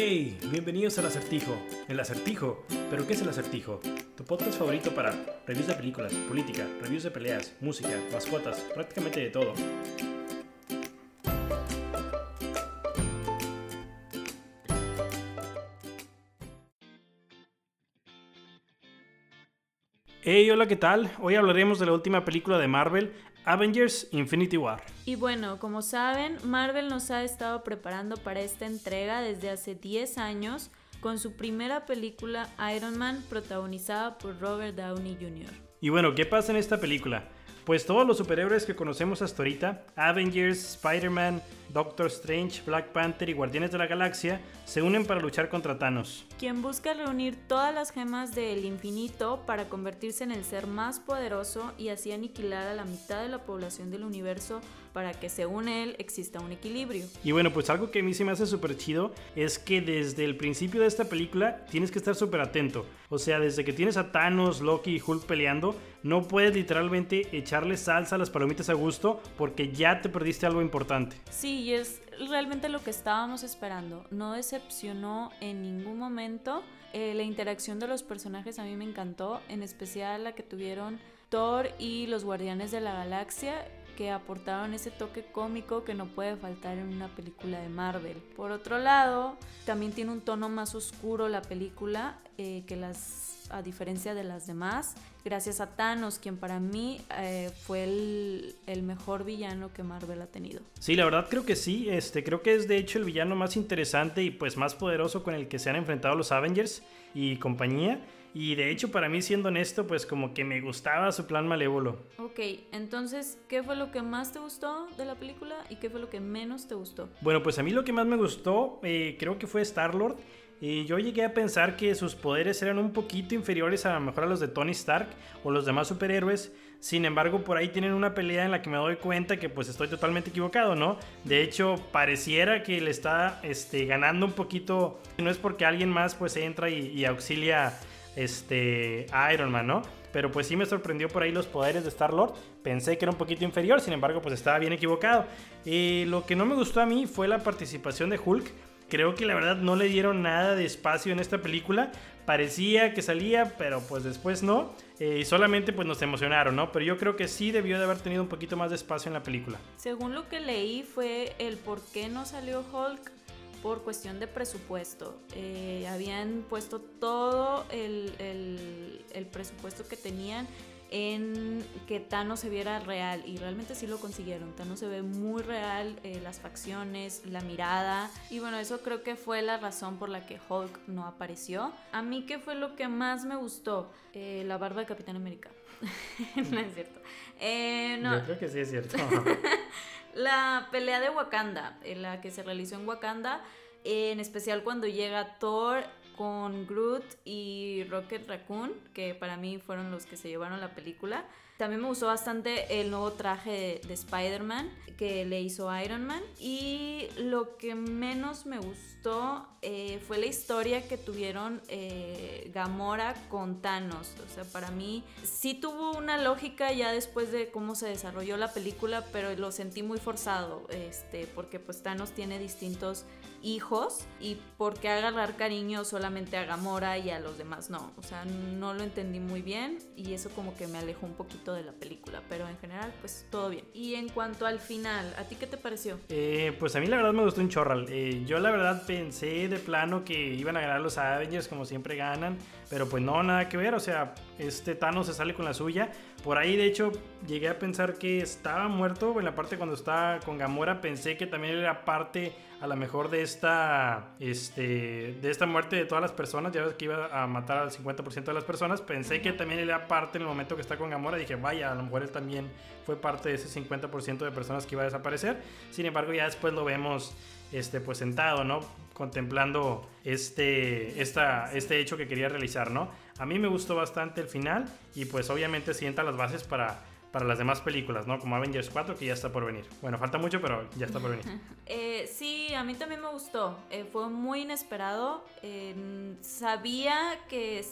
Hey, bienvenidos al Acertijo. El Acertijo. ¿Pero qué es el Acertijo? Tu podcast favorito para reviews de películas, política, reviews de peleas, música, mascotas, prácticamente de todo. Hey, hola, ¿qué tal? Hoy hablaremos de la última película de Marvel, Avengers Infinity War. Y bueno, como saben, Marvel nos ha estado preparando para esta entrega desde hace 10 años con su primera película Iron Man protagonizada por Robert Downey Jr. Y bueno, ¿qué pasa en esta película? Pues todos los superhéroes que conocemos hasta ahorita, Avengers, Spider-Man, Doctor Strange, Black Panther y Guardianes de la Galaxia, se unen para luchar contra Thanos. Quien busca reunir todas las gemas del infinito para convertirse en el ser más poderoso y así aniquilar a la mitad de la población del universo para que según él exista un equilibrio. Y bueno, pues algo que a mí se me hace súper chido es que desde el principio de esta película tienes que estar súper atento. O sea, desde que tienes a Thanos, Loki y Hulk peleando, no puedes literalmente echarle salsa a las palomitas a gusto porque ya te perdiste algo importante. Sí, y es realmente lo que estábamos esperando. No decepcionó en ningún momento. Eh, la interacción de los personajes a mí me encantó, en especial la que tuvieron Thor y los Guardianes de la Galaxia que aportaron ese toque cómico que no puede faltar en una película de Marvel. Por otro lado, también tiene un tono más oscuro la película eh, que las, a diferencia de las demás, gracias a Thanos, quien para mí eh, fue el, el, mejor villano que Marvel ha tenido. Sí, la verdad creo que sí, este, creo que es de hecho el villano más interesante y pues más poderoso con el que se han enfrentado los Avengers y compañía. Y de hecho, para mí, siendo honesto, pues como que me gustaba su plan malévolo. Ok, entonces, ¿qué fue lo que más te gustó de la película y qué fue lo que menos te gustó? Bueno, pues a mí lo que más me gustó, eh, creo que fue Star-Lord. Y yo llegué a pensar que sus poderes eran un poquito inferiores a lo mejor a los de Tony Stark o los demás superhéroes. Sin embargo, por ahí tienen una pelea en la que me doy cuenta que pues estoy totalmente equivocado, ¿no? De hecho, pareciera que le está este, ganando un poquito. No es porque alguien más pues entra y, y auxilia este, Iron Man, ¿no? Pero pues sí me sorprendió por ahí los poderes de Star-Lord. Pensé que era un poquito inferior, sin embargo pues estaba bien equivocado. Y lo que no me gustó a mí fue la participación de Hulk. Creo que la verdad no le dieron nada de espacio en esta película. Parecía que salía, pero pues después no. Eh, y solamente pues nos emocionaron, ¿no? Pero yo creo que sí debió de haber tenido un poquito más de espacio en la película. Según lo que leí fue el por qué no salió Hulk por cuestión de presupuesto. Eh, habían puesto todo el, el, el, presupuesto que tenían en que Thanos se viera real y realmente sí lo consiguieron. Thanos se ve muy real, eh, las facciones, la mirada y bueno, eso creo que fue la razón por la que Hulk no apareció. A mí, ¿qué fue lo que más me gustó? Eh, la barba de Capitán América. no es cierto. Eh, no. Yo creo que sí es cierto. la pelea de Wakanda, la que se realizó en Wakanda, en especial cuando llega Thor con Groot y Rocket Raccoon, que para mí fueron los que se llevaron la película. También me gustó bastante el nuevo traje de, Spider-Man que le hizo Iron Man. Y lo que menos me gustó eh, fue la historia que tuvieron eh, Gamora con Thanos. O sea, para mí sí tuvo una lógica ya después de cómo se desarrolló la película, pero lo sentí muy forzado. Este, porque pues Thanos tiene distintos hijos y por qué agarrar cariño solamente a Gamora y a los demás no. O sea, no lo entendí muy bien y eso como que me alejó un poquito de la película, pero en general pues todo bien. Y en cuanto al final, ¿a ti qué te pareció? Eh, pues a mí la verdad me gustó un chorral. Eh, yo la verdad pensé de plano que iban a ganar los Avengers como siempre ganan, pero pues no, nada que ver. O sea, este Thanos se sale con la suya. Por ahí de hecho llegué a pensar que estaba muerto. En la parte cuando estaba con Gamora pensé que también era parte a lo mejor de esta, este, de esta muerte de todas las personas. Ya ves que iba a matar al 50% de las personas. Pensé que también era parte en el momento que está con Gamora. Dije, vaya, a lo mejor él también fue parte de ese 50% de personas que iba a desaparecer. Sin embargo, ya después lo vemos este, pues sentado, ¿no? Contemplando este, esta, este hecho que quería realizar, ¿no? A mí me gustó bastante el final y pues obviamente sienta las bases para para las demás películas, ¿no? Como Avengers 4, que ya está por venir. Bueno, falta mucho, pero ya está por venir. eh, sí, a mí también me gustó. Eh, fue muy inesperado. Eh, sabía que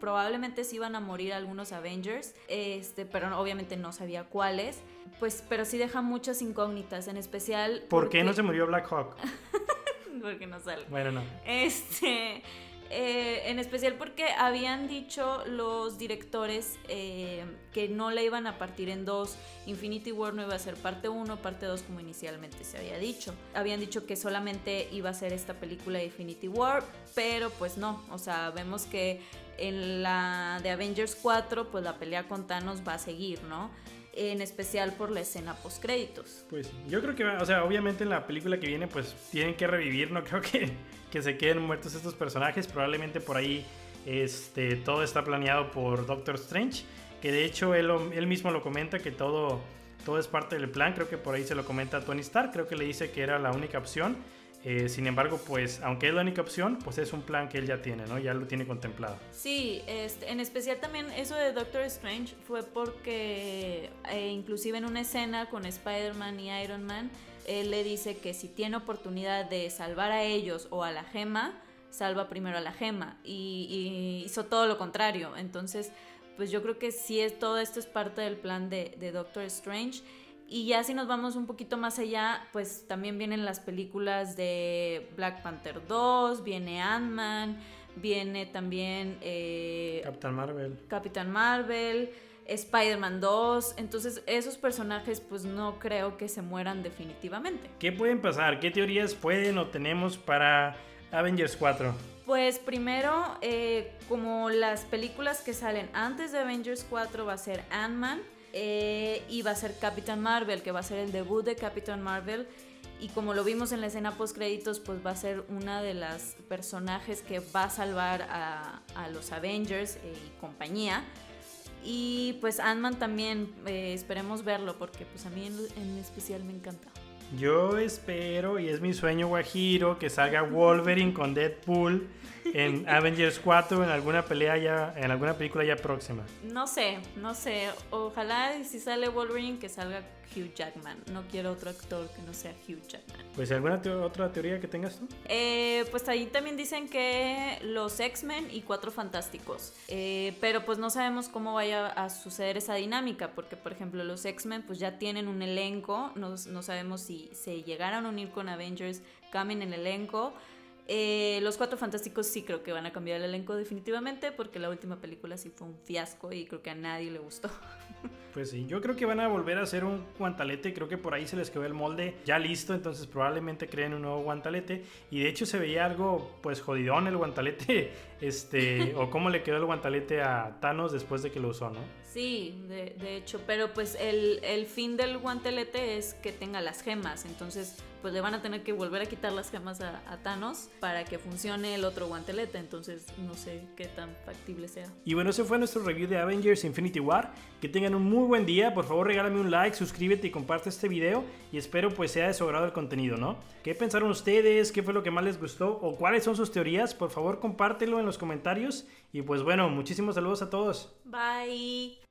probablemente se iban a morir algunos Avengers, este, pero obviamente no sabía cuáles. Pues, pero sí deja muchas incógnitas, en especial... ¿Por qué no se murió Black Hawk? porque no sale. Bueno, no. Este, eh, en especial porque habían dicho los directores eh, que no la iban a partir en dos. Infinity War no iba a ser parte 1, parte 2 como inicialmente se había dicho. Habían dicho que solamente iba a ser esta película de Infinity War, pero pues no. O sea, vemos que en la de Avengers 4, pues la pelea con Thanos va a seguir, ¿no? En especial por la escena post créditos. Pues yo creo que, o sea, obviamente en la película que viene, pues tienen que revivir, no creo que, que se queden muertos estos personajes, probablemente por ahí este, todo está planeado por Doctor Strange, que de hecho él, él mismo lo comenta que todo, todo es parte del plan, creo que por ahí se lo comenta Tony Stark, creo que le dice que era la única opción eh, sin embargo, pues, aunque es la única opción, pues es un plan que él ya tiene, ¿no? Ya lo tiene contemplado. Sí, este, en especial también eso de Doctor Strange fue porque eh, inclusive en una escena con Spider-Man y Iron Man, él le dice que si tiene oportunidad de salvar a ellos o a la gema, salva primero a la gema. Y, hizo todo lo contrario. Entonces, pues yo creo que sí es, todo esto es parte del plan de, de Doctor Strange. Y ya si nos vamos un poquito más allá, pues también vienen las películas de Black Panther 2, viene Ant-Man, viene también... Eh, Capitán Marvel. Capitán Marvel, Spider-Man 2. Entonces esos personajes pues no creo que se mueran definitivamente. ¿Qué pueden pasar? ¿Qué teorías pueden o tenemos para Avengers 4? Pues primero, eh, como las películas que salen antes de Avengers 4 va a ser Ant-Man. Eh, y va a ser Captain Marvel, que va a ser el debut de Captain Marvel. Y como lo vimos en la escena post créditos, pues va a ser una de las personajes que va a salvar a, los Avengers eh, y compañía. Y pues Ant-Man también, eh, esperemos verlo, porque pues a mí en especial me encanta. Yo espero, y es mi sueño guajiro, que salga Wolverine con Deadpool en Avengers 4 en alguna pelea ya, en alguna película ya próxima. No sé, no sé. Ojalá si sale Wolverine que salga Hugh Jackman. No quiero otro actor que no sea Hugh Jackman. Pues alguna otra teoría que tengas tú? Eh, pues ahí también dicen que los X-Men y Cuatro Fantásticos. Eh, pero pues no sabemos cómo vaya a suceder esa dinámica, porque por ejemplo los X-Men pues ya tienen un elenco, no, no sabemos si se llegaran a unir con Avengers, cambien el elenco. Eh, los Cuatro Fantásticos sí creo que van a cambiar el elenco definitivamente porque la última película sí fue un fiasco y creo que a nadie le gustó. Pues sí, yo creo que van a volver a hacer un guantalete, creo que por ahí se les quedó el molde ya listo, entonces probablemente creen un nuevo guantalete y de hecho se veía algo pues jodidón el guantalete, este, o cómo le quedó el guantalete a Thanos después de que lo usó, ¿no? Sí, de, de hecho, pero pues el, el fin del guantelete es que tenga las gemas, entonces pues le van a tener que volver a quitar las gemas a, Thanos para que funcione el otro guantelete. Entonces no sé qué tan factible sea. Y bueno, ese fue nuestro review de Avengers Infinity War. Que tengan un muy buen día. Por favor, regálame un like, suscríbete y comparte este video. Y espero pues sea de su agrado el contenido, ¿no? ¿Qué pensaron ustedes? ¿Qué fue lo que más les gustó? ¿O cuáles son sus teorías? Por favor, compártelo en los comentarios. Y pues bueno, muchísimos saludos a todos. Bye.